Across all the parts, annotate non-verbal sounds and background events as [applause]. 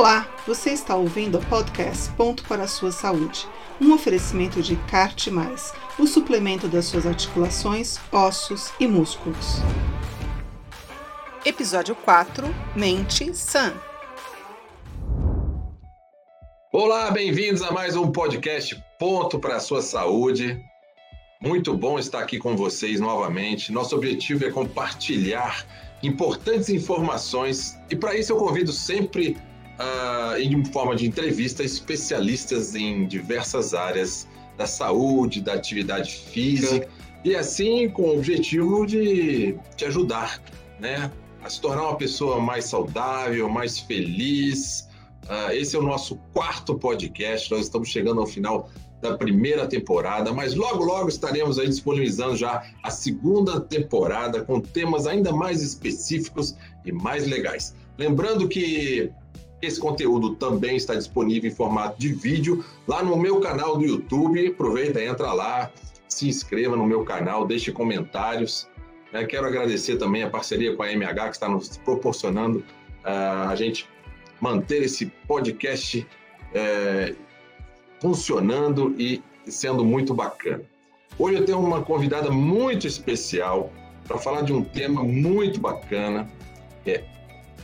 Olá, você está ouvindo o podcast Ponto para a Sua Saúde, um oferecimento de CART+, o suplemento das suas articulações, ossos e músculos. Episódio 4, Mente Sã. Olá, bem-vindos a mais um podcast Ponto para a Sua Saúde. Muito bom estar aqui com vocês novamente. Nosso objetivo é compartilhar importantes informações e para isso eu convido sempre uh, em forma de entrevista, especialistas em diversas áreas da saúde, da atividade física, e assim com o objetivo de te ajudar, né? A se tornar uma pessoa mais saudável, mais feliz. Uh, esse é o nosso quarto podcast, nós estamos chegando ao final da primeira temporada, mas logo, logo estaremos aí disponibilizando já a segunda temporada com temas ainda mais específicos e mais legais. Lembrando que esse conteúdo também está disponível em formato de vídeo lá no meu canal do YouTube. Aproveita, entra lá, se inscreva no meu canal, deixe comentários. Né? Quero agradecer também a parceria com a MH que está nos proporcionando uh, a gente manter esse podcast uh, funcionando e sendo muito bacana. Hoje eu tenho uma convidada muito especial para falar de um tema muito bacana, que é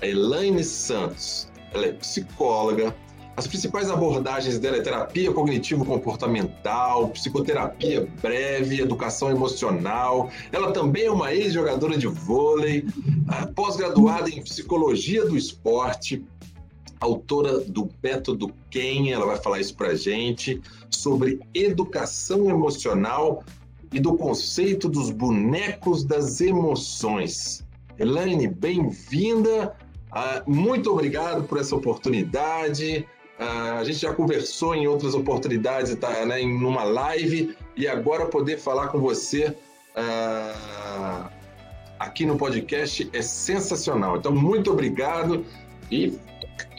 a Elaine Santos ela é psicóloga. As principais abordagens dela é terapia cognitivo-comportamental, psicoterapia breve, educação emocional. Ela também é uma ex-jogadora de vôlei, ah, pós-graduada em psicologia do esporte, autora do método Ken, ela vai falar isso para gente, sobre educação emocional e do conceito dos bonecos das emoções. Elaine, bem-vinda ah, muito obrigado por essa oportunidade. Ah, a gente já conversou em outras oportunidades, tá, né, em uma live, e agora poder falar com você ah, aqui no podcast é sensacional. Então, muito obrigado e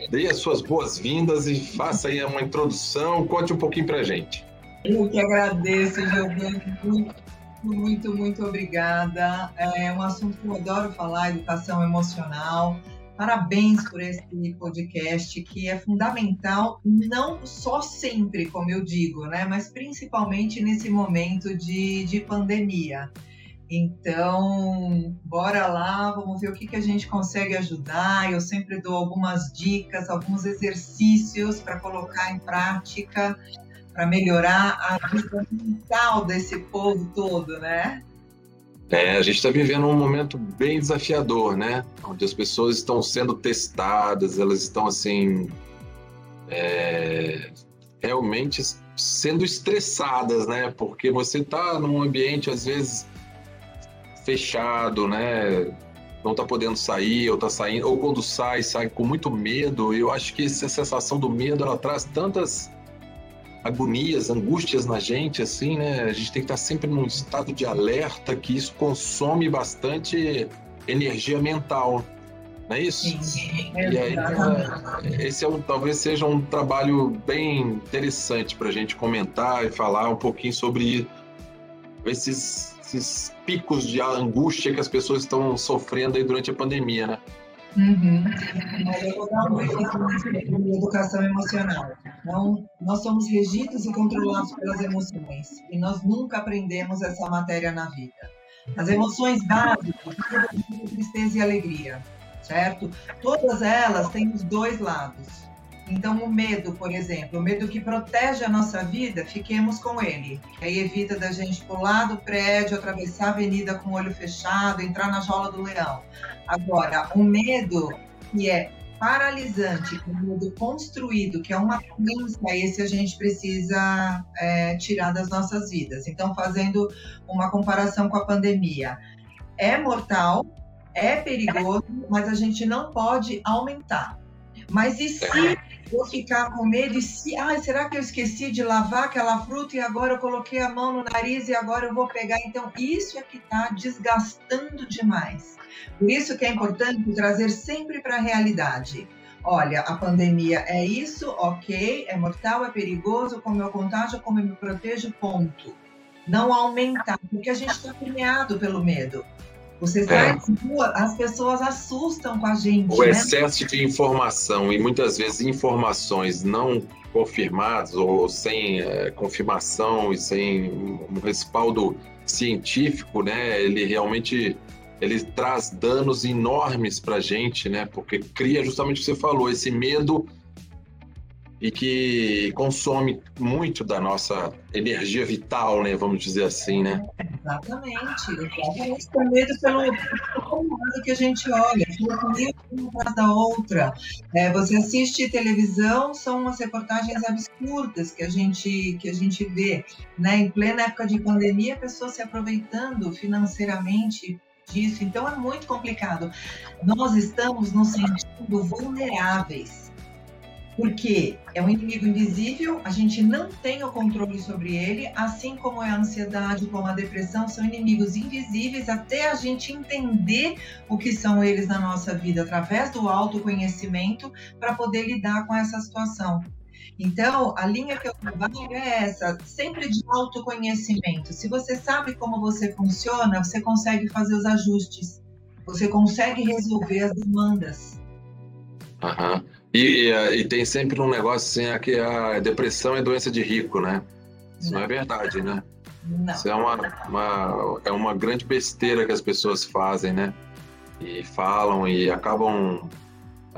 dê as suas boas-vindas e faça aí uma introdução, conte um pouquinho para a gente. Eu que agradeço, Giovanni. Muito, muito, muito obrigada. É um assunto que eu adoro falar, educação emocional. Parabéns por esse podcast que é fundamental, não só sempre, como eu digo, né, mas principalmente nesse momento de, de pandemia. Então, bora lá, vamos ver o que, que a gente consegue ajudar. Eu sempre dou algumas dicas, alguns exercícios para colocar em prática, para melhorar a vida mental desse povo todo, né? É, a gente está vivendo um momento bem desafiador, né? Onde as pessoas estão sendo testadas, elas estão assim é, realmente sendo estressadas, né? Porque você está num ambiente às vezes fechado, né? Não está podendo sair, ou está saindo, ou quando sai, sai com muito medo. Eu acho que essa sensação do medo ela traz tantas agonias, angústias na gente, assim, né? A gente tem que estar sempre num estado de alerta, que isso consome bastante energia mental, não é isso? Sim, e aí, esse é um, talvez seja um trabalho bem interessante para a gente comentar e falar um pouquinho sobre esses, esses picos de angústia que as pessoas estão sofrendo aí durante a pandemia, né? Uhum. [laughs] Mas eu vou dar um exemplo de educação emocional. Então, nós somos regidos e controlados pelas emoções, e nós nunca aprendemos essa matéria na vida. As emoções básicas, tristeza e alegria, certo? Todas elas têm os dois lados. Então, o medo, por exemplo, o medo que protege a nossa vida, fiquemos com ele. Aí evita da gente pular do prédio, atravessar a avenida com o olho fechado, entrar na jola do leão. Agora, o medo que é paralisante, o medo construído, que é uma crença, esse a gente precisa é, tirar das nossas vidas. Então, fazendo uma comparação com a pandemia, é mortal, é perigoso, mas a gente não pode aumentar. Mas e se vou ficar com medo e se, ai, será que eu esqueci de lavar aquela fruta e agora eu coloquei a mão no nariz e agora eu vou pegar? Então, isso é que está desgastando demais. Por isso que é importante trazer sempre para a realidade. Olha, a pandemia é isso, ok, é mortal, é perigoso, como eu contágio, como eu me protejo, ponto. Não aumentar, porque a gente está permeado pelo medo. Você sai é. rua, as pessoas assustam com a gente. O né? excesso de informação e muitas vezes informações não confirmadas ou sem é, confirmação e sem um respaldo científico, né? Ele realmente ele traz danos enormes para a gente, né? Porque cria justamente o que você falou, esse medo e que consome muito da nossa energia vital, né? Vamos dizer assim, né? Exatamente, exatamente. Medo pelo, lado que a gente olha, uma atrás da outra. É, você assiste televisão, são umas reportagens absurdas que a gente que a gente vê, né? Em plena época de pandemia, pessoas se aproveitando financeiramente disso. Então é muito complicado. Nós estamos nos sentindo vulneráveis porque é um inimigo invisível, a gente não tem o controle sobre ele, assim como é a ansiedade, como a depressão, são inimigos invisíveis até a gente entender o que são eles na nossa vida através do autoconhecimento para poder lidar com essa situação. Então, a linha que eu trabalho é essa, sempre de autoconhecimento. Se você sabe como você funciona, você consegue fazer os ajustes, você consegue resolver as demandas. Aham. E, e, e, tem sempre um negócio assim, é que a depressão é doença de rico, né? Isso não, não é verdade, né? Não. Isso é uma, uma, é uma grande besteira que as pessoas fazem, né? E falam e acabam.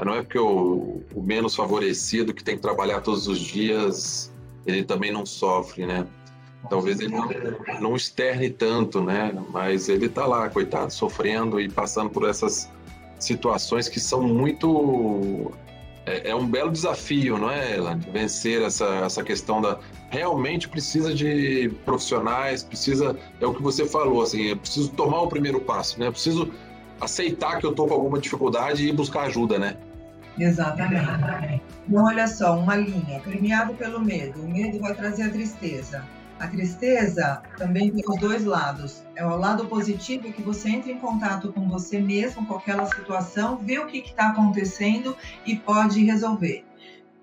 Não é porque o, o menos favorecido que tem que trabalhar todos os dias, ele também não sofre, né? Talvez ele não, não externe tanto, né? Mas ele está lá, coitado, sofrendo e passando por essas situações que são muito é, é, um belo desafio, não é, Ela? Vencer essa, essa questão da. Realmente precisa de profissionais, precisa. É o que você falou, assim, eu preciso tomar o primeiro passo, né? Eu preciso aceitar que eu estou com alguma dificuldade e buscar ajuda, né? Exatamente. Então, olha só, uma linha, premiado pelo medo. O medo vai trazer a tristeza. A tristeza também tem os dois lados. É o lado positivo que você entra em contato com você mesmo, com aquela situação, vê o que está acontecendo e pode resolver.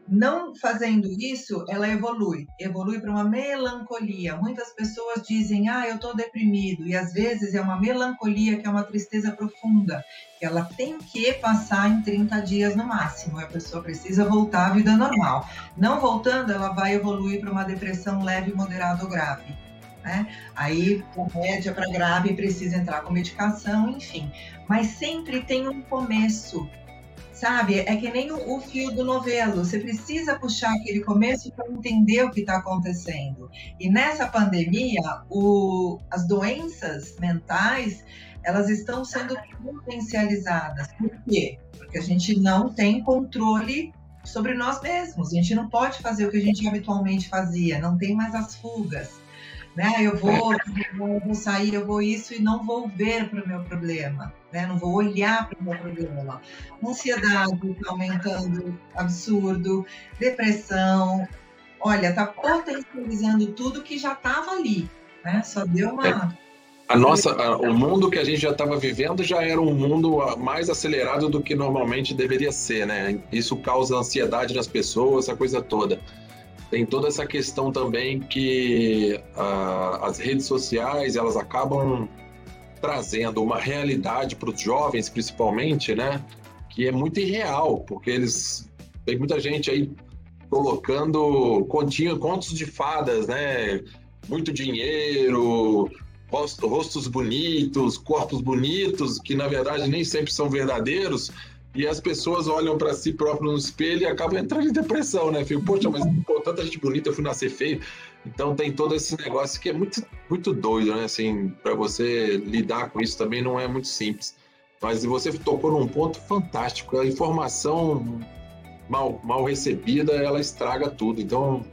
Não fazendo isso, ela evolui, evolui para uma melancolia. Muitas pessoas dizem, ah, eu estou deprimido, e às vezes é uma melancolia que é uma tristeza profunda, que ela tem que passar em 30 dias no máximo, a pessoa precisa voltar à vida normal. Não voltando, ela vai evoluir para uma depressão leve, moderada ou grave. Né? Aí, média para grave, precisa entrar com medicação, enfim. Mas sempre tem um começo sabe? É que nem o, fio do novelo. Você precisa puxar aquele começo para entender o que está acontecendo. E nessa pandemia, o, as doenças mentais elas estão sendo potencializadas. Por quê? Porque a gente não tem controle sobre nós mesmos. A gente não pode fazer o que a gente habitualmente fazia. Não tem mais as fugas. Né? Eu vou, eu vou sair, eu vou isso e não vou ver para o meu problema né? Não vou olhar para o meu problema. Ansiedade está aumentando, absurdo, depressão. Olha, está potencializando tudo que já estava ali, né? Só deu uma. É. A nossa, a, o mundo que a gente já estava vivendo já era um mundo mais acelerado do que normalmente deveria ser, né? Isso causa ansiedade nas pessoas, essa coisa toda. Tem toda essa questão também que uh, as redes sociais elas acabam trazendo uma realidade para os jovens, principalmente, né? Que é muito irreal, porque eles. Tem muita gente aí colocando continho, contos de fadas, né? Muito dinheiro, rostos bonitos, corpos bonitos, que na verdade nem sempre são verdadeiros, e as pessoas olham para si próprias no espelho e acabam entrando em depressão, né? Fico, poxa, mas pô, tanta gente bonita, eu fui nascer feio. Então tem todo esse negócio que é muito, muito doido, né? Assim, para você lidar com isso também não é muito simples. Mas você tocou num ponto fantástico. A informação mal, mal recebida, ela estraga tudo. Então,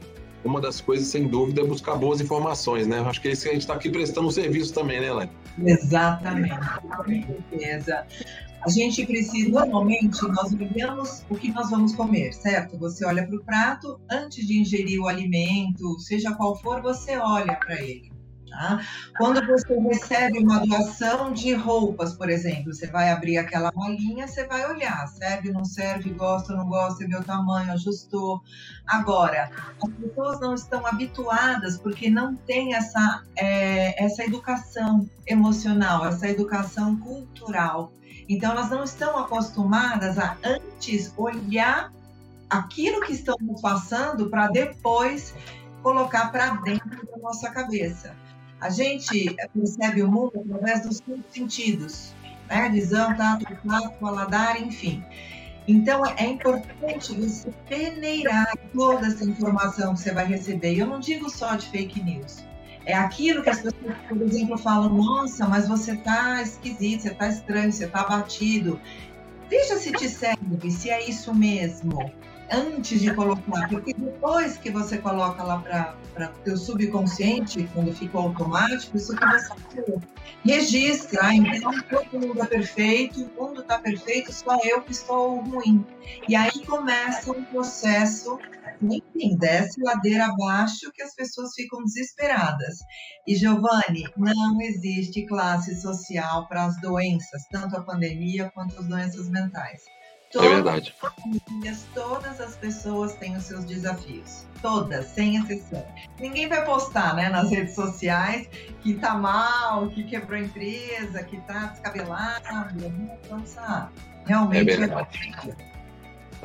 uma das coisas, sem dúvida, é buscar boas informações, né? Acho que é isso que a gente está aqui prestando um serviço também, né, Elaine? Exatamente, com certeza. A gente precisa, normalmente, nós olhamos o que nós vamos comer, certo? Você olha para o prato, antes de ingerir o alimento, seja qual for, você olha para ele. Tá? Quando você recebe uma doação de roupas, por exemplo, você vai abrir aquela malinha, você vai olhar, serve, não serve, gosta, não gosta, é meu tamanho, ajustou. Agora, as pessoas não estão habituadas porque não tem essa, é, essa educação emocional, essa educação cultural. Então, elas não estão acostumadas a antes olhar aquilo que estamos passando para depois colocar para dentro da nossa cabeça. A gente percebe o mundo através dos cinco sentidos, né? Visão, tato, tato, paladar, enfim. Então, é importante você peneirar toda essa informação que você vai receber. Eu não digo só de fake news. É aquilo que as pessoas, por exemplo, falam: nossa, mas você está esquisito, você está estranho, você está abatido. Veja se te serve, se é isso mesmo antes de colocar, porque depois que você coloca lá para o teu subconsciente, quando ficou automático, isso que você registra, ah, então todo mundo é perfeito, o mundo está perfeito, só eu que estou ruim. E aí começa um processo, enfim, desce ladeira abaixo que as pessoas ficam desesperadas. E Giovanni, não existe classe social para as doenças, tanto a pandemia quanto as doenças mentais. É todas é verdade. As todas as pessoas têm os seus desafios. Todas, sem exceção. Ninguém vai postar né, nas redes sociais que tá mal, que quebrou a empresa, que tá descabelado. Não sabe. Realmente. É verdade. É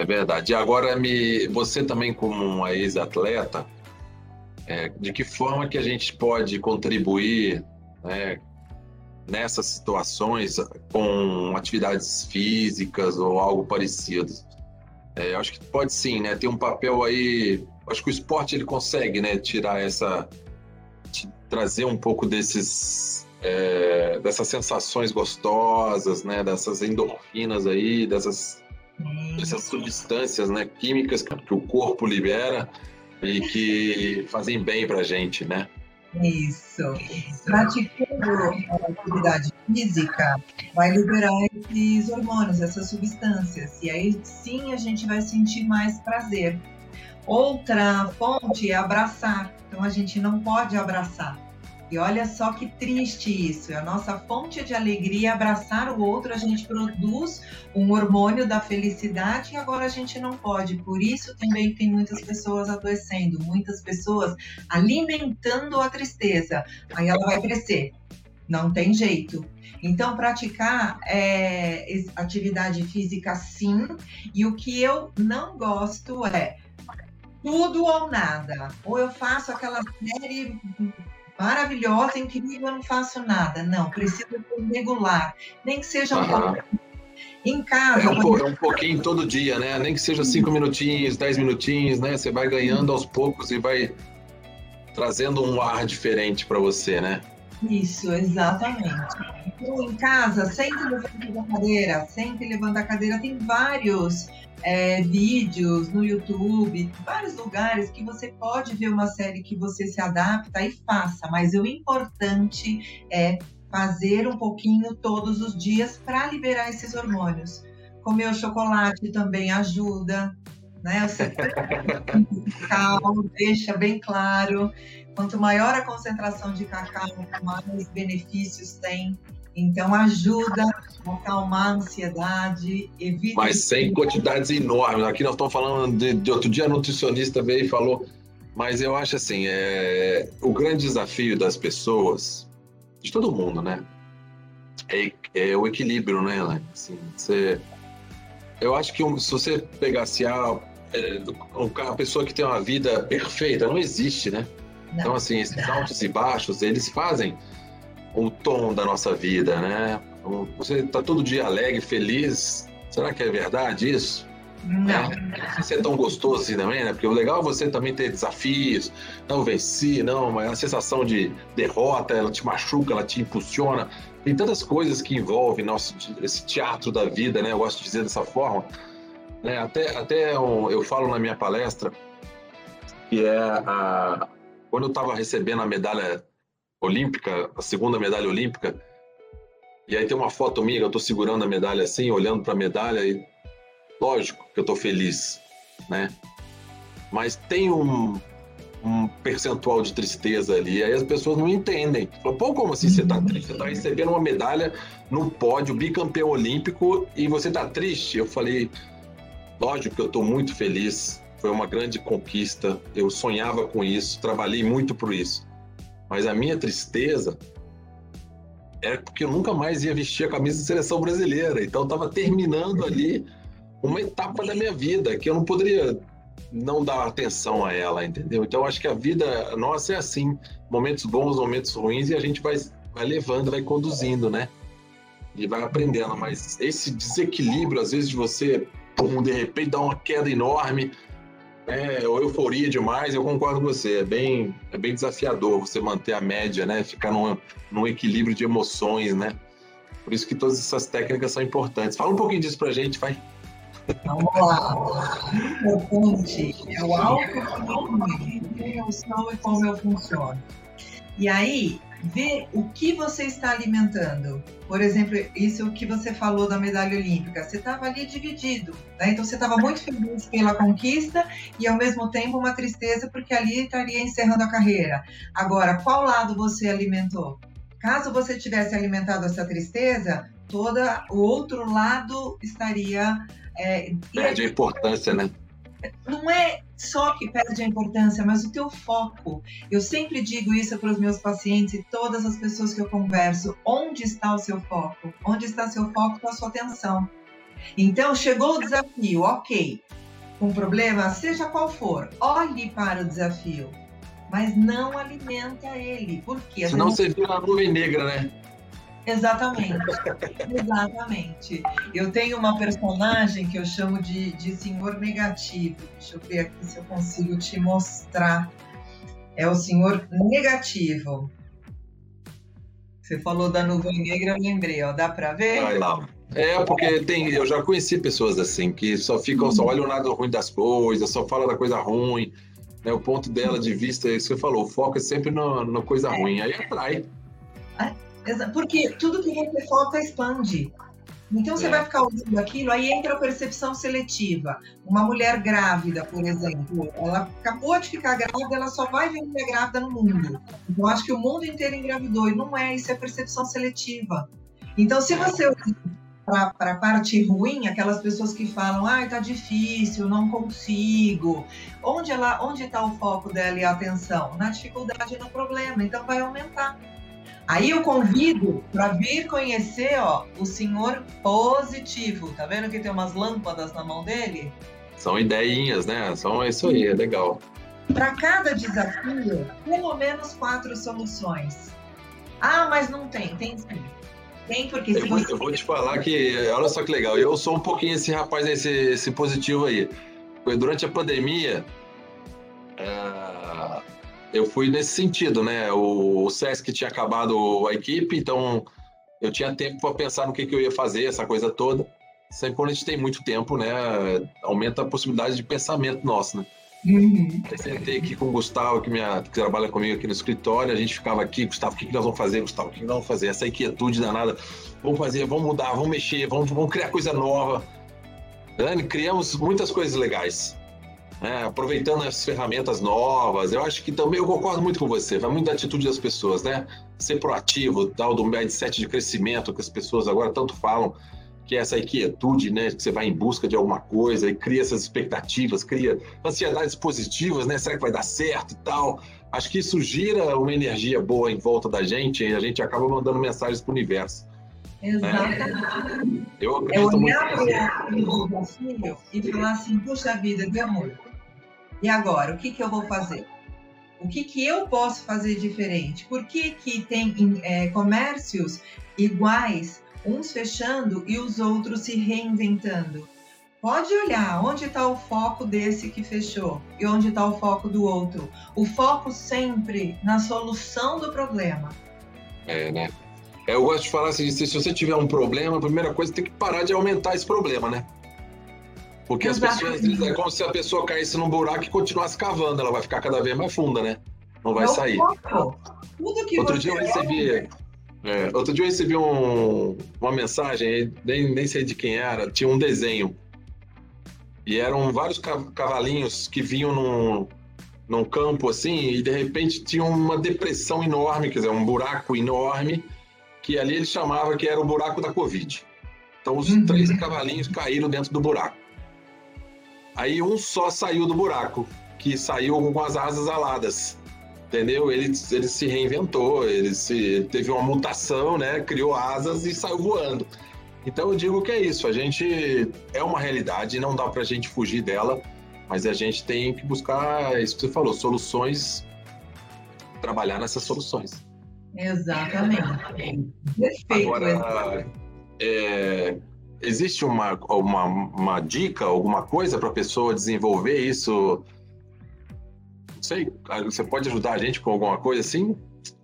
verdade. E agora, me, você também, como uma ex-atleta, é, de que forma que a gente pode contribuir né, nessas situações com atividades físicas ou algo parecido. É, acho que pode sim, né? Ter um papel aí. Acho que o esporte ele consegue, né? Tirar essa, trazer um pouco desses, é, dessas sensações gostosas, né? Dessas endorfinas aí, dessas, dessas substâncias, né? Químicas que o corpo libera e que fazem bem para a gente, né? Isso. Praticando atividade física, vai liberar esses hormônios, essas substâncias. E aí sim a gente vai sentir mais prazer. Outra fonte é abraçar. Então a gente não pode abraçar. E olha só que triste isso. É a nossa fonte de alegria abraçar o outro, a gente produz um hormônio da felicidade e agora a gente não pode. Por isso também tem muitas pessoas adoecendo, muitas pessoas alimentando a tristeza. Aí ela vai crescer. Não tem jeito. Então, praticar é, atividade física sim. E o que eu não gosto é tudo ou nada. Ou eu faço aquela série maravilhosa, incrível, eu não faço nada. Não, precisa ser regular, nem que seja um uhum. pouco. Em casa. É um, é um, pouquinho todo dia, né? Nem que seja cinco minutinhos, dez minutinhos, né? Você vai ganhando aos poucos e vai trazendo um ar diferente para você, né? Isso, exatamente. Então, em casa, sempre levanta a cadeira, sempre levanta a cadeira. Tem vários é, vídeos no YouTube, vários lugares que você pode ver uma série que você se adapta e faça, mas o importante é fazer um pouquinho todos os dias para liberar esses hormônios. Comer o chocolate também ajuda, né? Você cacau deixa bem claro. Quanto maior a concentração de cacau, mais benefícios tem. Então, ajuda a acalmar a ansiedade, evita. Mas sem quantidades enormes. Aqui nós estamos falando de, de, outro dia, a nutricionista veio e falou. Mas eu acho assim: é, o grande desafio das pessoas, de todo mundo, né? É, é o equilíbrio, né, Elaine? Assim, você, eu acho que se você pegasse a, é, a pessoa que tem uma vida perfeita, não existe, né? Não. Então, assim, esses altos e baixos, eles fazem o tom da nossa vida, né? Você está todo dia alegre, feliz. Será que é verdade isso? Não. É, não sei é tão gostoso assim também, né? Porque o legal é você também ter desafios, não venci, não, mas a sensação de derrota, ela te machuca, ela te impulsiona. Tem tantas coisas que envolvem nosso, esse teatro da vida, né? Eu gosto de dizer dessa forma. Né? Até, até eu, eu falo na minha palestra que é a, quando eu estava recebendo a medalha olímpica, a segunda medalha olímpica. E aí tem uma foto minha, eu estou segurando a medalha assim, olhando para a medalha e lógico que eu estou feliz, né? Mas tem um um percentual de tristeza ali. Aí as pessoas não entendem. Falam, pô, como assim você tá triste? Você tá recebendo uma medalha no pódio, bicampeão olímpico, e você tá triste? Eu falei, lógico que eu tô muito feliz. Foi uma grande conquista. Eu sonhava com isso, trabalhei muito por isso. Mas a minha tristeza era porque eu nunca mais ia vestir a camisa de seleção brasileira. Então estava terminando ali uma etapa da minha vida que eu não poderia não dar atenção a ela, entendeu? Então acho que a vida nossa é assim, momentos bons, momentos ruins e a gente vai, vai levando, vai conduzindo, né? E vai aprendendo, mas esse desequilíbrio às vezes de você, pum, de repente dá uma queda enorme, é, ou euforia demais, eu concordo com você, é bem, é bem desafiador você manter a média, né? Ficar num, num equilíbrio de emoções, né? Por isso que todas essas técnicas são importantes. Fala um pouquinho disso pra gente, vai. Vamos lá. Importante é o autoconhecimento, eu sou e como eu funciono. E aí, ver o que você está alimentando. Por exemplo, isso que você falou da medalha olímpica. Você estava ali dividido, né? Então você estava muito feliz pela conquista e ao mesmo tempo uma tristeza porque ali estaria encerrando a carreira. Agora, qual lado você alimentou? Caso você tivesse alimentado essa tristeza, todo o outro lado estaria é, Perde a importância, né? Não é só que perde a importância, mas o teu foco. Eu sempre digo isso para os meus pacientes e todas as pessoas que eu converso. Onde está o seu foco? Onde está seu foco com a sua atenção? Então, chegou o desafio, ok. Um problema, seja qual for, olhe para o desafio, mas não alimenta ele. Por quê? Senão você vira a nuvem negra, né? Exatamente. Exatamente. Eu tenho uma personagem que eu chamo de, de senhor negativo. Deixa eu ver aqui se eu consigo te mostrar. É o senhor negativo. Você falou da nuvem negra, eu lembrei, ó. Dá para ver? Vai lá. É, porque tem, eu já conheci pessoas assim, que só ficam, só olham o lado ruim das coisas, só falam da coisa ruim. Né? O ponto dela de vista é isso que você falou, o foco é sempre na coisa é. ruim, aí atrai. Porque tudo que você foca expande. Então você é. vai ficar ouvindo aquilo, aí entra a percepção seletiva. Uma mulher grávida, por exemplo, ela acabou de ficar grávida, ela só vai ver mulher grávida no mundo. Então acho que o mundo inteiro engravidou, e não é, isso é percepção seletiva. Então, se você para a parte ruim, aquelas pessoas que falam, ah, tá difícil, não consigo. Onde ela, onde está o foco dela e a atenção? Na dificuldade no problema, então vai aumentar. Aí eu convido para vir conhecer, ó, o senhor positivo. Tá vendo que tem umas lâmpadas na mão dele? São ideinhas, né? São isso aí, é legal. Para cada desafio, pelo menos quatro soluções. Ah, mas não tem, tem sim. Tem porque eu, você... eu vou te falar que, olha só que legal, eu sou um pouquinho esse rapaz, esse, esse positivo aí. Durante a pandemia, uh, eu fui nesse sentido, né? O, o Sesc tinha acabado a equipe, então eu tinha tempo para pensar no que, que eu ia fazer, essa coisa toda. Sempre quando a gente tem muito tempo, né? Aumenta a possibilidade de pensamento nosso, né? Uhum. Eu sentei aqui com o Gustavo, que, minha, que trabalha comigo aqui no escritório, a gente ficava aqui, Gustavo, o que, que nós vamos fazer, Gustavo? O que, que nós vamos fazer? Essa inquietude danada. Vamos fazer, vamos mudar, vamos mexer, vamos, vamos criar coisa nova. Dani, criamos muitas coisas legais né, aproveitando as ferramentas novas. Eu acho que também eu concordo muito com você, vai muito da atitude das pessoas, né? Ser proativo, tal do mindset de crescimento que as pessoas agora tanto falam, que é essa inquietude, né, que você vai em busca de alguma coisa e cria essas expectativas, cria ansiedades positivas, né? Será que vai dar certo e tal? Acho que isso gira uma energia boa em volta da gente e a gente acaba mandando mensagens para o universo. Exatamente. É. Eu acredito é olhar para o desafio e falar assim, puxa vida, meu amor, e agora, o que, que eu vou fazer? O que, que eu posso fazer diferente? Por que, que tem é, comércios iguais, uns fechando e os outros se reinventando? Pode olhar onde está o foco desse que fechou e onde está o foco do outro. O foco sempre na solução do problema. É, né? É, eu gosto de falar assim: se você tiver um problema, a primeira coisa é tem que parar de aumentar esse problema, né? Porque Exatamente. as pessoas é como se a pessoa caísse num buraco e continuasse cavando, ela vai ficar cada vez mais funda, né? Não vai sair. Outro dia eu recebi. É, outro dia eu recebi um, uma mensagem, nem, nem sei de quem era, tinha um desenho. E eram vários cavalinhos que vinham num, num campo assim e de repente tinha uma depressão enorme, quer dizer, um buraco enorme, que ali ele chamava que era o buraco da Covid. Então os uhum. três cavalinhos caíram dentro do buraco. Aí um só saiu do buraco, que saiu com as asas aladas. Entendeu? Ele, ele se reinventou, ele se, teve uma mutação, né? Criou asas e saiu voando. Então eu digo que é isso, a gente é uma realidade, não dá para a gente fugir dela, mas a gente tem que buscar, isso que você falou, soluções, trabalhar nessas soluções. Exatamente. Perfeito. Agora, é, existe uma, uma, uma dica, alguma coisa para a pessoa desenvolver isso? Não sei, você pode ajudar a gente com alguma coisa assim?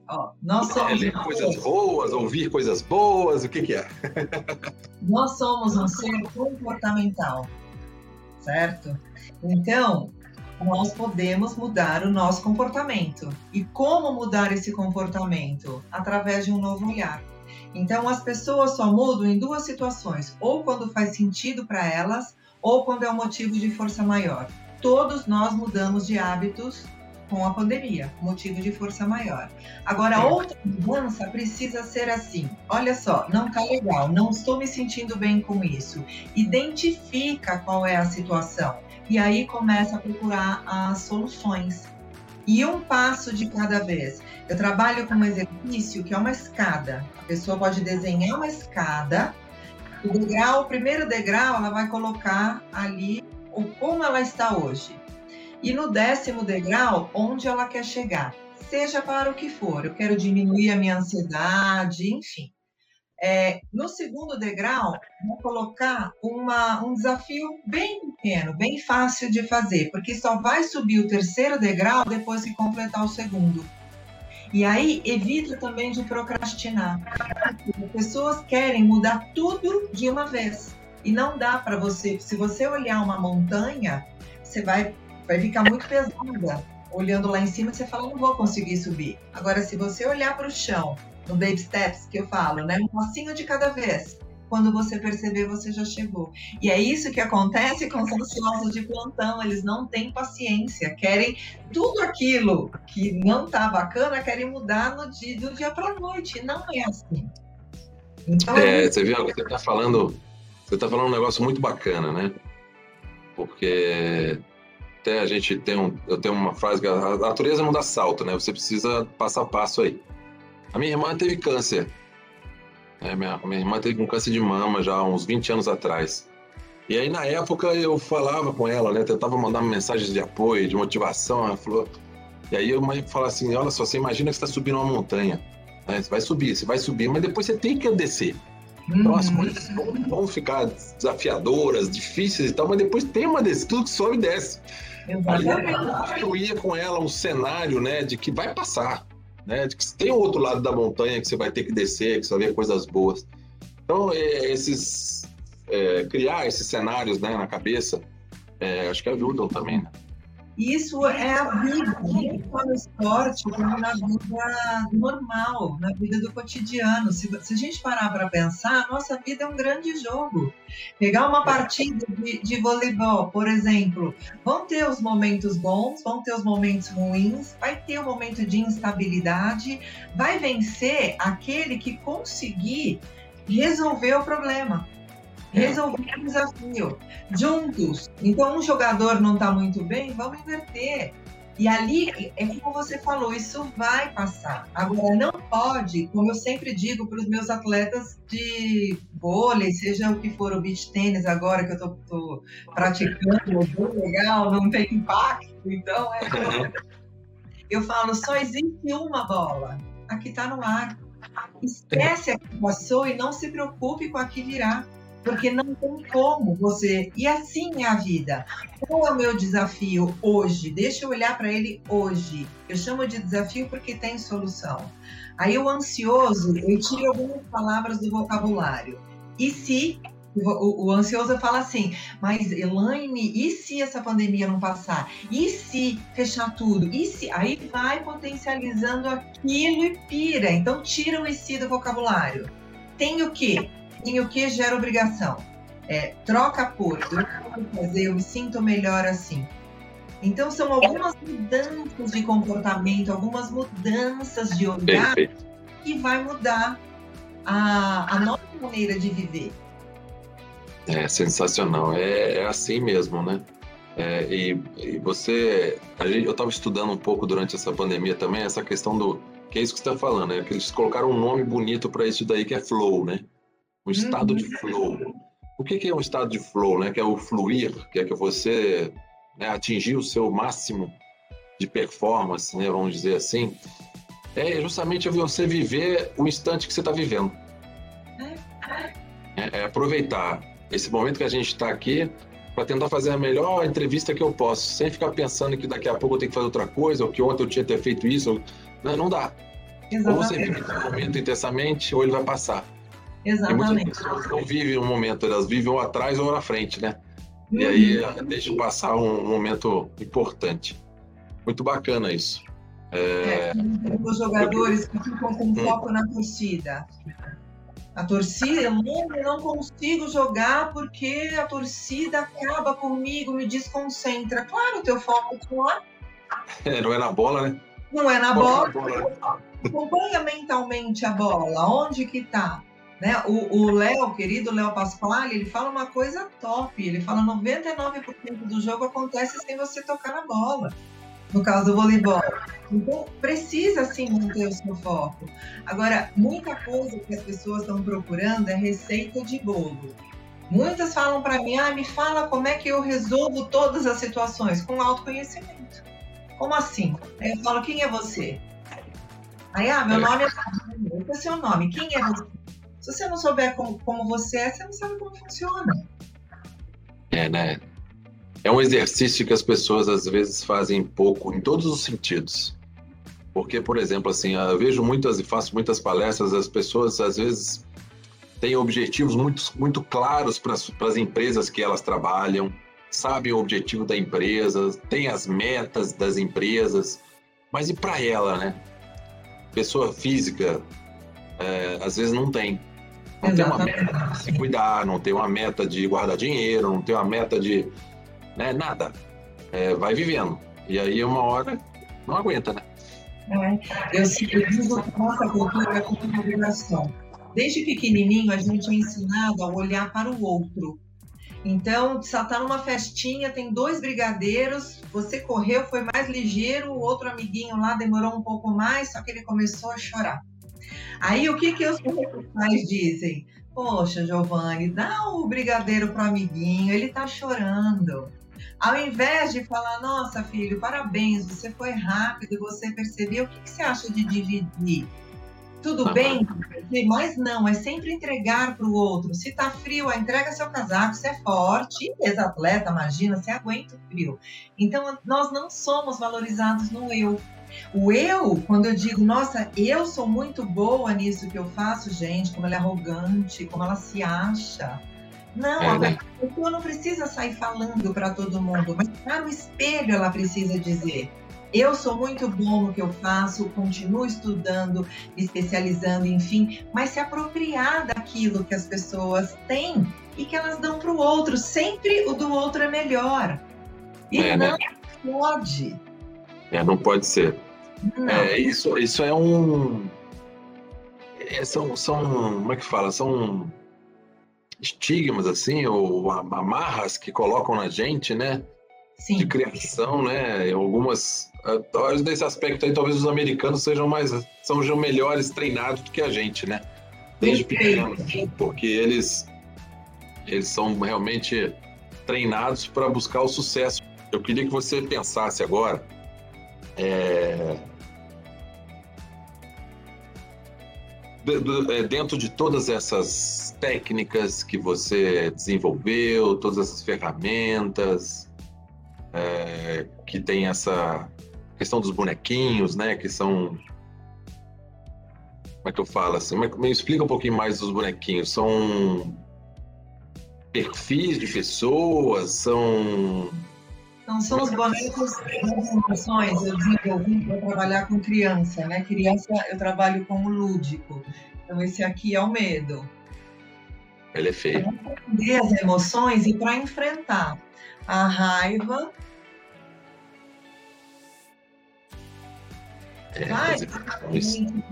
Ó, nós somos é, ler coisas boas, ouvir coisas boas, o que, que é? [laughs] nós somos um ser comportamental, certo? Então, nós podemos mudar o nosso comportamento. E como mudar esse comportamento? Através de um novo olhar. Então, as pessoas só mudam em duas situações: ou quando faz sentido para elas, ou quando é um motivo de força maior. Todos nós mudamos de hábitos com a pandemia, motivo de força maior. Agora, outra mudança precisa ser assim: olha só, não tá legal, não estou me sentindo bem com isso. Identifica qual é a situação e aí começa a procurar as soluções. E um passo de cada vez. Eu trabalho com um exercício que é uma escada. A pessoa pode desenhar uma escada. O degrau, o primeiro degrau, ela vai colocar ali o como ela está hoje e no décimo degrau, onde ela quer chegar, seja para o que for. Eu quero diminuir a minha ansiedade, enfim. É, no segundo degrau, vou colocar uma, um desafio bem pequeno, bem fácil de fazer, porque só vai subir o terceiro degrau depois que completar o segundo. E aí, evita também de procrastinar. As pessoas querem mudar tudo de uma vez. E não dá para você. Se você olhar uma montanha, você vai vai ficar muito pesada. Olhando lá em cima, você fala, não vou conseguir subir. Agora, se você olhar para o chão, no baby steps que eu falo, né? Um passinho de cada vez. Quando você perceber, você já chegou. E é isso que acontece com os ansiosos de plantão. Eles não têm paciência, querem tudo aquilo que não tá bacana, querem mudar no dia, do dia para noite. Não é assim. Então, é, você viu, você está falando, você tá falando um negócio muito bacana, né? Porque até a gente tem um, eu tenho uma frase que a natureza não dá salto, né? Você precisa passo a passo aí. A minha irmã teve câncer. É, minha, minha irmã teve um câncer de mama já há uns 20 anos atrás. E aí, na época, eu falava com ela, né? Tentava mandar mensagens de apoio, de motivação. Ela falou. E aí, eu falava assim: olha só, você imagina que você está subindo uma montanha. Né? Você vai subir, você vai subir, mas depois você tem que descer. Então, as uhum. coisas vão, ficar desafiadoras, difíceis e tal, mas depois tem uma descida, tudo que sobe e desce. Exatamente. Eu ia com ela um cenário, né, de que vai passar, né, que tem o outro lado da montanha que você vai ter que descer, que você vai ver coisas boas. Então, é, esses é, criar esses cenários, né, na cabeça, é, acho que ajudam também. Né? Isso é a vida, não só no esporte, como na vida normal, na vida do cotidiano. Se, se a gente parar para pensar, nossa vida é um grande jogo. Pegar uma partida de, de voleibol, por exemplo, vão ter os momentos bons, vão ter os momentos ruins, vai ter o um momento de instabilidade, vai vencer aquele que conseguir resolver o problema resolver o desafio juntos. Então, um jogador não está muito bem, vamos inverter. E ali, é como você falou, isso vai passar. Agora, não pode, como eu sempre digo para os meus atletas de vôlei, seja o que for o beach tênis agora que eu estou praticando, é legal, não tem impacto, então é. Eu falo, só existe uma bola, a que está no ar. Esquece a que passou e não se preocupe com a que virá porque não tem como você. E assim é a vida. Qual é o meu desafio hoje? Deixa eu olhar para ele hoje. Eu chamo de desafio porque tem solução. Aí o ansioso, eu tiro algumas palavras do vocabulário. E se o, o, ansioso fala assim, mas Elaine, e se essa pandemia não passar? E se fechar tudo? E se? Aí vai potencializando aquilo e pira. Então tira o e se do vocabulário. Tem o quê? E o que gera obrigação? É, troca por, eu fazer, eu me sinto melhor assim. Então, são algumas mudanças de comportamento, algumas mudanças de olhar Perfeito. que vai mudar a, a nossa maneira de viver. É sensacional, é, é assim mesmo, né? É, e, e, você, gente, eu estava estudando um pouco durante essa pandemia também essa questão do que é isso que você está falando, né? Que eles colocaram um nome bonito para isso daí que é flow, né? Um estado uhum. de flow. O que, que, é um estado de flow, né? Que é o fluir, que é que você né, atingir o seu máximo de performance, né? Vamos dizer assim. É justamente você viver o instante que você está vivendo. É, é aproveitar esse momento que a gente está aqui para tentar fazer a melhor entrevista que eu posso, sem ficar pensando que daqui a pouco eu tenho que fazer outra coisa, ou que ontem eu tinha que ter feito isso. Não, não dá. Exatamente. Ou você vive o momento intensamente, ou ele vai passar. Exatamente. E muitas pessoas não vivem um momento, elas vivem ou atrás ou na frente, né? Uhum. E aí uhum. deixa passar um momento importante. Muito bacana isso. É... É, os jogadores que ficam com hum. foco na torcida. A torcida, eu não consigo jogar porque a torcida acaba comigo, me desconcentra. Claro, o teu foco é lá. É, não é na bola, né? Não é na bola. bola. Acompanha mentalmente a bola. Onde que tá? Né? O Léo, querido Léo Pasquale, ele fala uma coisa top. Ele fala 99% do jogo acontece sem você tocar na bola no caso do voleibol. Então, precisa sim manter o seu foco. Agora, muita coisa que as pessoas estão procurando é receita de bolo. Muitas falam para mim, ah, me fala como é que eu resolvo todas as situações com autoconhecimento. Como assim? Aí eu falo, quem é você? Aí, ah, meu nome é. Esse é o seu nome. Quem é você? Se você não souber como, como você é, você não sabe como funciona. É, né? é um exercício que as pessoas às vezes fazem pouco em todos os sentidos. Porque, por exemplo, assim, eu vejo muitas e faço muitas palestras, as pessoas às vezes têm objetivos muito, muito claros para as empresas que elas trabalham, sabem o objetivo da empresa, têm as metas das empresas, mas e para ela, né? Pessoa física, é, às vezes não tem. Não Exatamente. tem uma meta de se cuidar, não tem uma meta de guardar dinheiro, não tem uma meta de né? Nada. É, vai vivendo. E aí, uma hora, não aguenta, né? É, eu, eu digo que nossa cultura é como obrigação. Desde pequenininho, a gente é ensinado a olhar para o outro. Então, você está numa festinha, tem dois brigadeiros, você correu, foi mais ligeiro, o outro amiguinho lá demorou um pouco mais, só que ele começou a chorar. Aí, o que, que os pais dizem? Poxa, Giovanni, dá o brigadeiro pro amiguinho, ele tá chorando. Ao invés de falar, nossa, filho, parabéns, você foi rápido, você percebeu, o que, que você acha de dividir? Tudo bem? Mas não, é sempre entregar para o outro. Se tá frio, entrega seu casaco, você é forte, ex-atleta, imagina, você aguenta o frio. Então, nós não somos valorizados no eu. O eu, quando eu digo, nossa, eu sou muito boa nisso que eu faço, gente, como ela é arrogante, como ela se acha não, é, né? a pessoa não precisa sair falando para todo mundo, mas para o espelho ela precisa dizer. Eu sou muito bom no que eu faço, continuo estudando, me especializando, enfim, mas se apropriar daquilo que as pessoas têm e que elas dão para o outro. Sempre o do outro é melhor. E é, não né? pode. É, não pode ser. Não. É, isso, isso é um. É, são, são. Como é que fala? São estigmas, assim, ou amarras que colocam na gente, né? Sim. De criação, né? Algumas. Ah, talvez nesse aspecto aí, talvez os americanos sejam mais. sejam melhores treinados do que a gente, né? Desde pequenos. Porque eles. Eles são realmente treinados para buscar o sucesso. Eu queria que você pensasse agora. É, é dentro de todas essas técnicas que você desenvolveu, todas essas ferramentas, é, que tem essa questão dos bonequinhos, né? Que são. Como é que eu falo assim? Me explica um pouquinho mais dos bonequinhos. São perfis de pessoas? São. Não são os bonecos das emoções. Eu desenvolvi para trabalhar com criança, né? Criança, eu trabalho como lúdico. Então, esse aqui é o medo. Ele é feio. Para entender as emoções e para enfrentar a raiva, É, Vários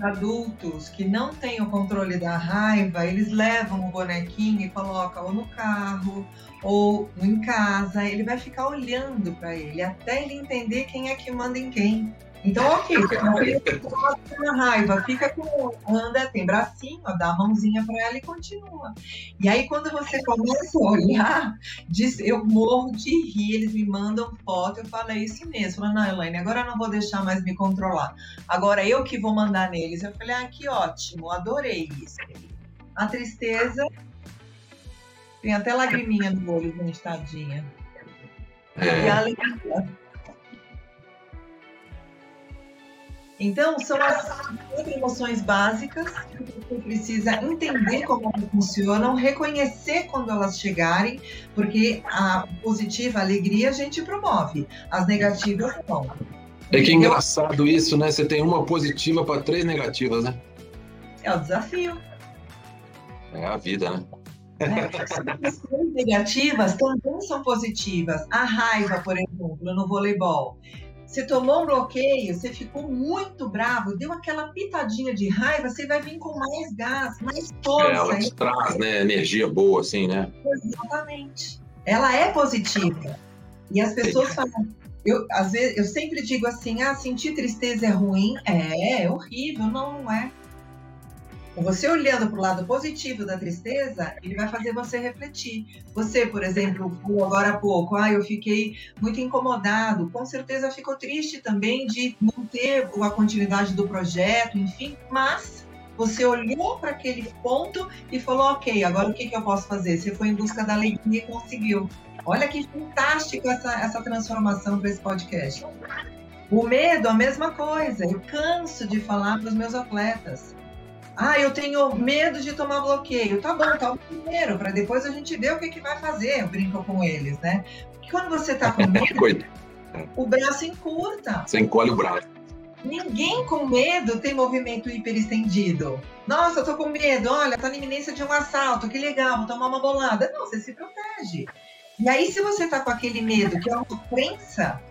adultos que não têm o controle da raiva, eles levam o bonequinho e colocam ou no carro ou em casa. Ele vai ficar olhando para ele até ele entender quem é que manda em quem. Então, ok, você uma raiva, fica com anda, tem bracinho, dá a mãozinha para ela e continua. E aí, quando você começa a olhar, diz, eu morro de rir, eles me mandam foto, eu falo, é isso mesmo. Falo, não, Elaine, agora eu não vou deixar mais me controlar. Agora eu que vou mandar neles. Eu falei, ah, que ótimo, adorei isso. A tristeza, tem até lagriminha no olho, gente, tadinha. É. E a alegria Então, são as emoções básicas que você precisa entender como elas funcionam, reconhecer quando elas chegarem, porque a positiva, a alegria, a gente promove, as negativas não. É que é engraçado isso, né? Você tem uma positiva para três negativas, né? É o desafio. É a vida, né? É, as negativas também são positivas. A raiva, por exemplo, no voleibol. Você tomou um bloqueio, você ficou muito bravo, deu aquela pitadinha de raiva, você vai vir com mais gás, mais força. É, ela te traz né, energia boa, assim, né? Exatamente. Ela é positiva. E as pessoas Sim. falam, eu, às vezes, eu sempre digo assim, ah, sentir tristeza é ruim. É, é horrível. Não, não é. Você olhando para o lado positivo da tristeza, ele vai fazer você refletir. Você, por exemplo, agora há pouco, ah, eu fiquei muito incomodado, com certeza ficou triste também de não ter a continuidade do projeto, enfim, mas você olhou para aquele ponto e falou, ok, agora o que, que eu posso fazer? Você foi em busca da alegria e conseguiu. Olha que fantástico essa, essa transformação para esse podcast. O medo, a mesma coisa. Eu canso de falar para os meus atletas ah, eu tenho medo de tomar bloqueio. Tá bom, toma primeiro, para depois a gente ver o que, que vai fazer. Eu brinco com eles, né? Porque quando você tá com [laughs] medo, o braço encurta. Você encolhe o braço. Ninguém com medo tem movimento hiperestendido. Nossa, eu tô com medo. Olha, tá na iminência de um assalto. Que legal, vou tomar uma bolada. Não, você se protege. E aí, se você tá com aquele medo, que é uma crença,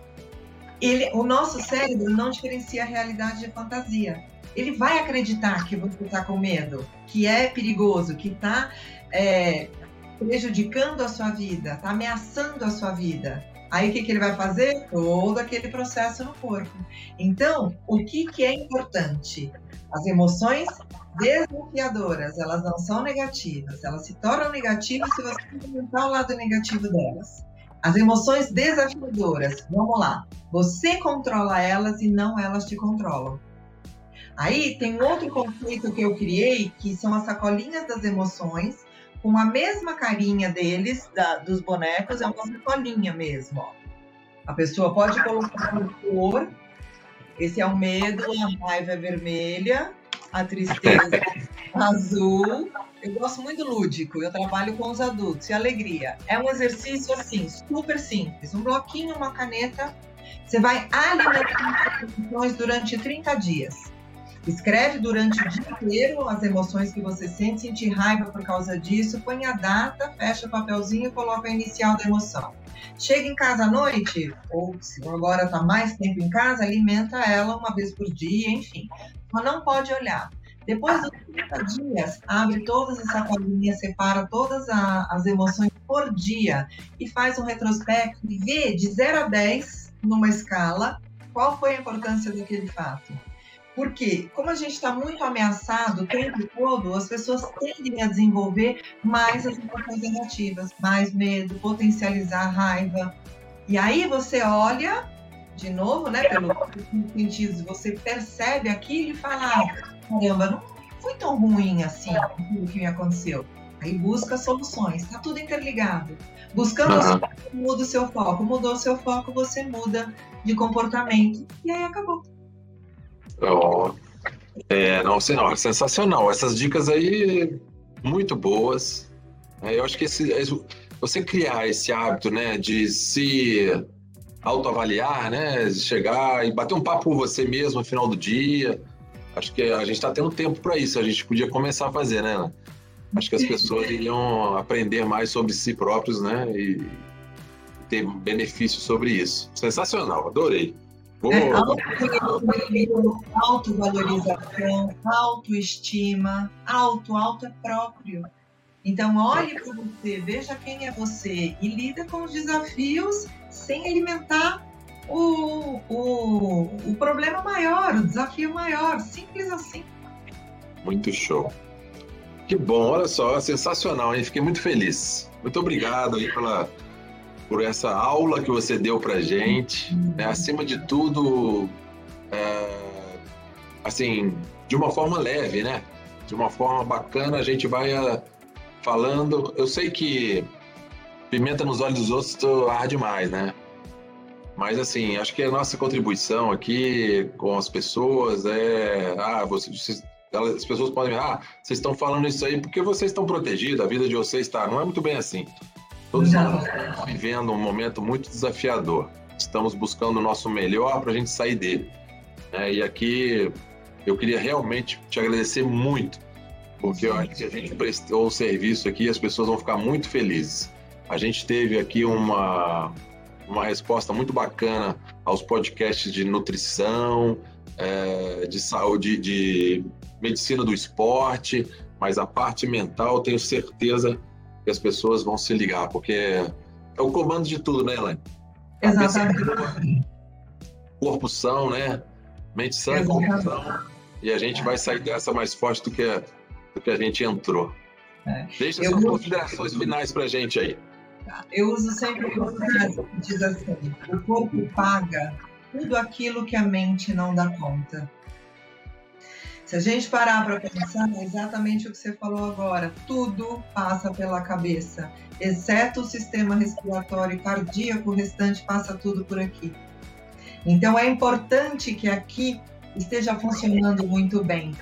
ele, o nosso cérebro não diferencia a realidade de fantasia ele vai acreditar que você está com medo, que é perigoso, que está é, prejudicando a sua vida, está ameaçando a sua vida. Aí o que, que ele vai fazer? Todo aquele processo no corpo. Então, o que, que é importante? As emoções desafiadoras, elas não são negativas, elas se tornam negativas se você aumentar o lado negativo delas. As emoções desafiadoras, vamos lá, você controla elas e não elas te controlam. Aí tem outro conceito que eu criei, que são as sacolinhas das emoções, com a mesma carinha deles, da, dos bonecos, é uma sacolinha mesmo. Ó. A pessoa pode colocar a cor, esse é o medo, a raiva é vermelha, a tristeza é azul. Eu gosto muito lúdico, eu trabalho com os adultos. E alegria. É um exercício assim, super simples. Um bloquinho, uma caneta. Você vai alimentar as emoções durante 30 dias. Escreve durante o dia inteiro as emoções que você sente, sentir raiva por causa disso, põe a data, fecha o papelzinho e coloca a inicial da emoção. Chega em casa à noite, ou se agora está mais tempo em casa, alimenta ela uma vez por dia, enfim. Mas não pode olhar. Depois dos 30 dias, abre todas as sacolinhas, separa todas a, as emoções por dia e faz um retrospecto e vê de 0 a 10 numa escala qual foi a importância daquele fato. Porque, como a gente está muito ameaçado o tempo todo, as pessoas tendem a desenvolver mais as emoções negativas, mais medo, potencializar a raiva. E aí você olha, de novo, né, pelo sentido, você percebe aquilo e fala: ah, caramba, não foi tão ruim assim o que me aconteceu. Aí busca soluções, está tudo interligado. Buscando uhum. muda o seu foco, mudou o seu foco, você muda de comportamento e aí acabou. Oh, é, não, não, sensacional. Essas dicas aí, muito boas. É, eu acho que esse, você criar esse hábito, né, de se autoavaliar, né, chegar e bater um papo com você mesmo no final do dia. Acho que a gente está tendo tempo para isso. A gente podia começar a fazer, né? Acho que as pessoas iriam aprender mais sobre si próprios, né? E ter benefícios sobre isso. Sensacional, adorei. É, autovalorização, autoestima, auto, auto é próprio. Então, olhe para você, veja quem é você e lida com os desafios sem alimentar o, o, o problema maior, o desafio maior. Simples assim. Muito show. Que bom, olha só, sensacional, hein? Fiquei muito feliz. Muito obrigado aí pela, por essa aula que você deu pra gente. Né? Acima de tudo, é, assim, de uma forma leve, né? De uma forma bacana, a gente vai a, ah, falando. Eu sei que pimenta nos olhos dos outros arde mais, né? Mas assim, acho que a nossa contribuição aqui com as pessoas é. Ah, vocês, as pessoas podem. Ah, vocês estão falando isso aí porque vocês estão protegidos, a vida de vocês está. Não é muito bem assim. Todos nós estamos vivendo um momento muito desafiador. Estamos buscando o nosso melhor para a gente sair dele. É, e aqui eu queria realmente te agradecer muito, porque eu acho que a gente prestou o serviço aqui e as pessoas vão ficar muito felizes. A gente teve aqui uma, uma resposta muito bacana aos podcasts de nutrição, é, de saúde, de medicina do esporte, mas a parte mental, tenho certeza que as pessoas vão se ligar, porque é o comando de tudo, né, Elaine? Exatamente. Corpo são, né? Mente sã e corpo são. E a gente vai sair dessa mais forte do que, do que a gente entrou. É. Deixa Eu suas vou... considerações finais para a gente aí. Eu uso sempre uma frase que diz assim: o corpo paga tudo aquilo que a mente não dá conta. Se a gente parar para pensar, é exatamente o que você falou agora, tudo passa pela cabeça, exceto o sistema respiratório cardíaco, o restante passa tudo por aqui. Então é importante que aqui esteja funcionando muito bem.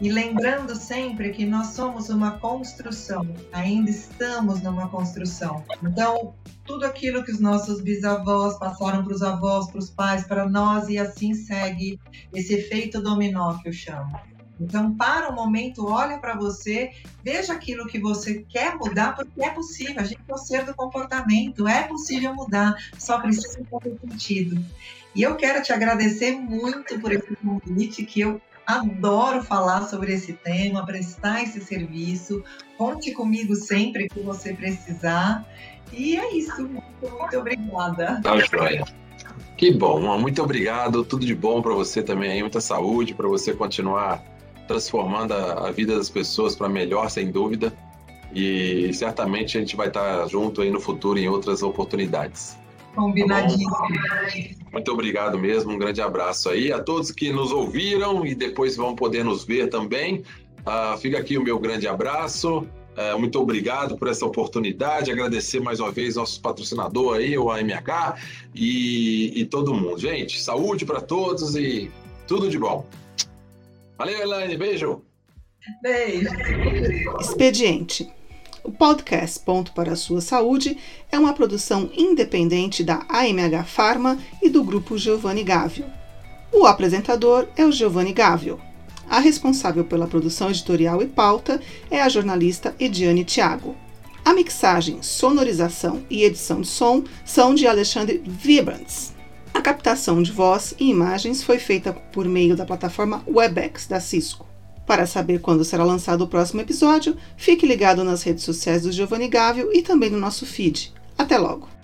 E lembrando sempre que nós somos uma construção, ainda estamos numa construção. Então, tudo aquilo que os nossos bisavós passaram para os avós, para os pais, para nós, e assim segue esse efeito dominó que eu chamo. Então, para o momento, olha para você, veja aquilo que você quer mudar, porque é possível. A gente é o ser do comportamento, é possível mudar, só precisa fazer sentido. E eu quero te agradecer muito por esse convite, que eu Adoro falar sobre esse tema, prestar esse serviço. Conte comigo sempre que você precisar. E é isso. Muito, muito obrigada. Tá. Que bom, muito obrigado. Tudo de bom para você também, muita saúde para você continuar transformando a, a vida das pessoas para melhor, sem dúvida. E certamente a gente vai estar junto aí no futuro em outras oportunidades. Combinadíssimo. Muito obrigado mesmo, um grande abraço aí a todos que nos ouviram e depois vão poder nos ver também. Uh, fica aqui o meu grande abraço. Uh, muito obrigado por essa oportunidade. Agradecer mais uma vez nosso patrocinador aí, o AMH, e, e todo mundo. Gente, saúde para todos e tudo de bom. Valeu, Elaine. Beijo. Beijo. Expediente. O podcast Ponto para a Sua Saúde é uma produção independente da AMH Pharma e do grupo Giovanni Gávio. O apresentador é o Giovanni Gávio. A responsável pela produção editorial e pauta é a jornalista Ediane Thiago. A mixagem, sonorização e edição de som são de Alexandre Vibrants. A captação de voz e imagens foi feita por meio da plataforma Webex da Cisco. Para saber quando será lançado o próximo episódio, fique ligado nas redes sociais do Giovanni Gávio e também no nosso feed. Até logo!